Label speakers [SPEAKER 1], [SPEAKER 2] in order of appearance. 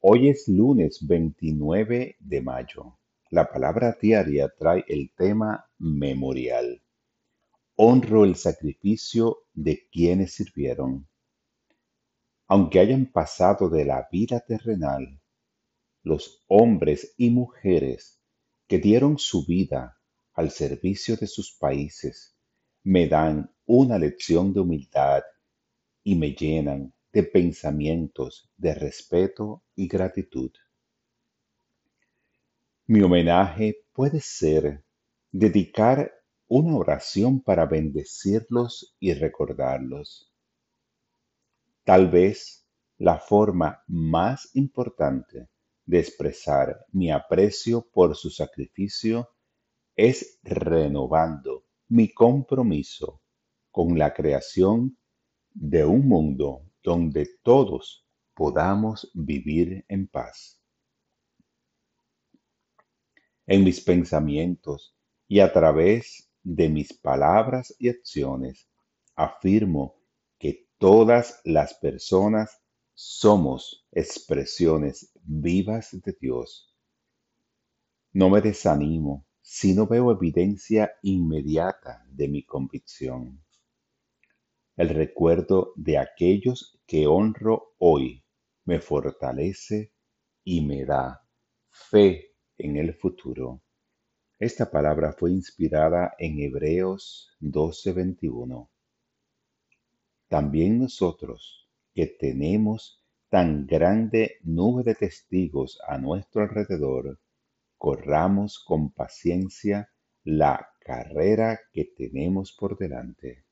[SPEAKER 1] Hoy es lunes 29 de mayo. La palabra diaria trae el tema memorial. Honro el sacrificio de quienes sirvieron. Aunque hayan pasado de la vida terrenal, los hombres y mujeres que dieron su vida al servicio de sus países me dan una lección de humildad y me llenan de pensamientos de respeto y gratitud. Mi homenaje puede ser dedicar una oración para bendecirlos y recordarlos. Tal vez la forma más importante de expresar mi aprecio por su sacrificio es renovando mi compromiso con la creación de un mundo donde todos podamos vivir en paz. En mis pensamientos y a través de mis palabras y acciones, afirmo que todas las personas somos expresiones vivas de Dios. No me desanimo si no veo evidencia inmediata de mi convicción. El recuerdo de aquellos que honro hoy me fortalece y me da fe en el futuro. Esta palabra fue inspirada en Hebreos 12:21. También nosotros, que tenemos tan grande nube de testigos a nuestro alrededor, corramos con paciencia la carrera que tenemos por delante.